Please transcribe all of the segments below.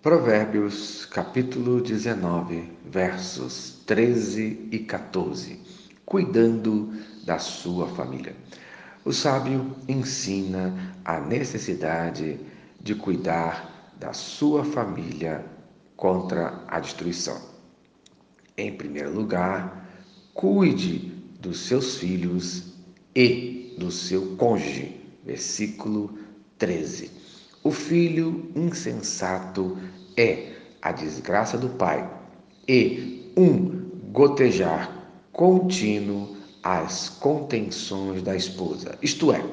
Provérbios capítulo 19, versos 13 e 14. Cuidando da sua família. O sábio ensina a necessidade de cuidar da sua família contra a destruição. Em primeiro lugar, cuide dos seus filhos e do seu cônjuge. Versículo 13. O filho insensato é a desgraça do pai e um gotejar contínuo às contenções da esposa. Isto é,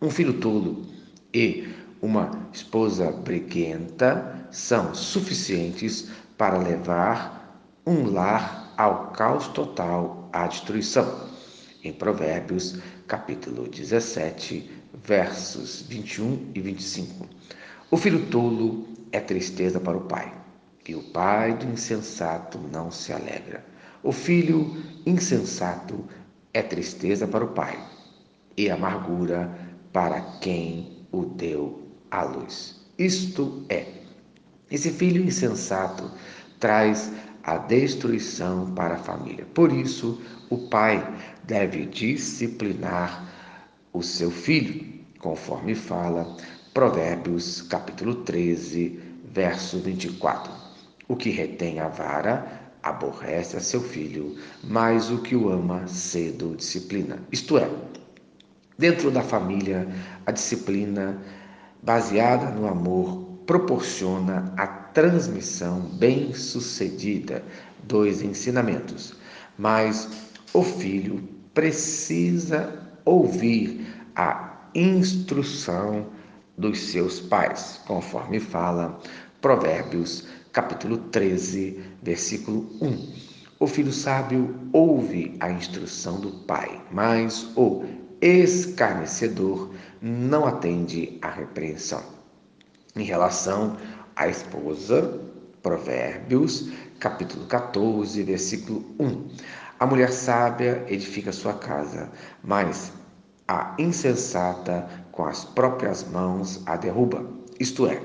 um filho tolo e uma esposa briguenta são suficientes para levar um lar ao caos total, à destruição. Em Provérbios, capítulo 17, versos 21 e 25. O filho tolo é tristeza para o pai, e o pai do insensato não se alegra. O filho insensato é tristeza para o pai, e amargura para quem o deu à luz. Isto é, esse filho insensato traz a destruição para a família. Por isso, o pai deve disciplinar o seu filho, conforme fala Provérbios capítulo 13, verso 24. O que retém a vara aborrece a seu filho, mas o que o ama cedo disciplina. Isto é, dentro da família, a disciplina baseada no amor proporciona a transmissão bem-sucedida dos ensinamentos, mas o filho precisa ouvir a instrução dos seus pais, conforme fala Provérbios, capítulo 13, versículo 1. O filho sábio ouve a instrução do pai, mas o escarnecedor não atende à repreensão. Em relação à esposa, Provérbios, capítulo 14, versículo 1. A mulher sábia edifica sua casa, mas a insensata com as próprias mãos a derruba. Isto é,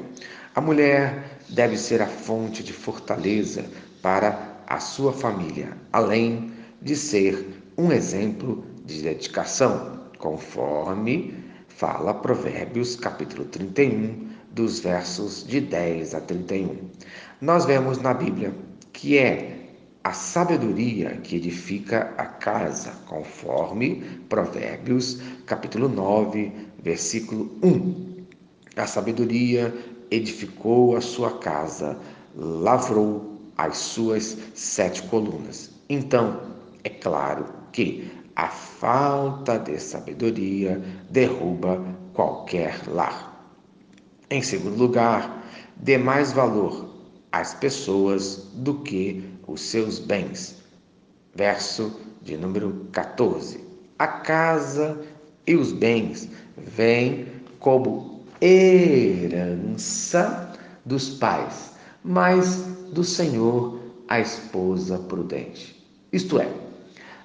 a mulher deve ser a fonte de fortaleza para a sua família, além de ser um exemplo de dedicação, conforme fala Provérbios capítulo 31, dos versos de 10 a 31. Nós vemos na Bíblia que é a sabedoria que edifica a casa, conforme Provérbios, capítulo 9, versículo 1. A sabedoria edificou a sua casa, lavrou as suas sete colunas. Então, é claro que a falta de sabedoria derruba qualquer lar. Em segundo lugar, dê mais valor às pessoas do que os seus bens. Verso de número 14. A casa e os bens vêm como herança dos pais, mas do Senhor a esposa prudente. Isto é,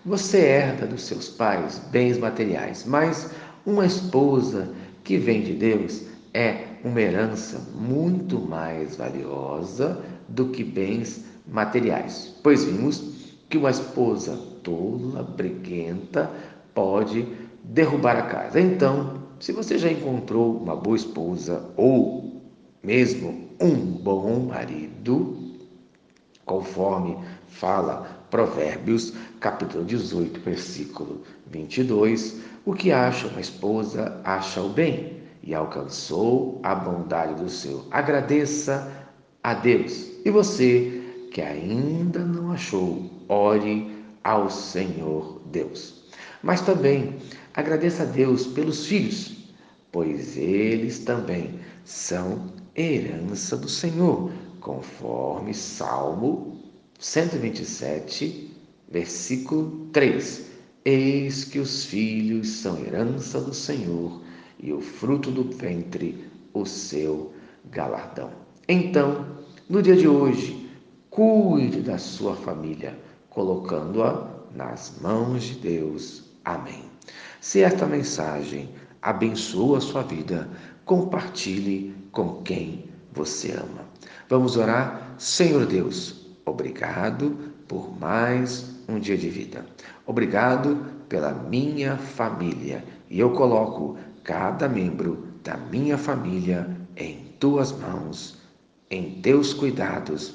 você herda dos seus pais bens materiais, mas uma esposa que vem de Deus é uma herança muito mais valiosa do que bens materiais, pois vimos que uma esposa tola, briguenta, pode derrubar a casa. Então, se você já encontrou uma boa esposa ou mesmo um bom marido, conforme fala Provérbios, capítulo 18, versículo 22, o que acha uma esposa acha o bem e alcançou a bondade do Senhor. Agradeça a Deus. E você que ainda não achou, ore ao Senhor Deus. Mas também agradeça a Deus pelos filhos, pois eles também são herança do Senhor, conforme Salmo 127, versículo 3. Eis que os filhos são herança do Senhor e o fruto do ventre o seu galardão. Então, no dia de hoje, cuide da sua família, colocando-a nas mãos de Deus. Amém. Se esta mensagem abençoa a sua vida, compartilhe com quem você ama. Vamos orar? Senhor Deus, obrigado por mais um dia de vida. Obrigado pela minha família. E eu coloco cada membro da minha família em tuas mãos, em teus cuidados,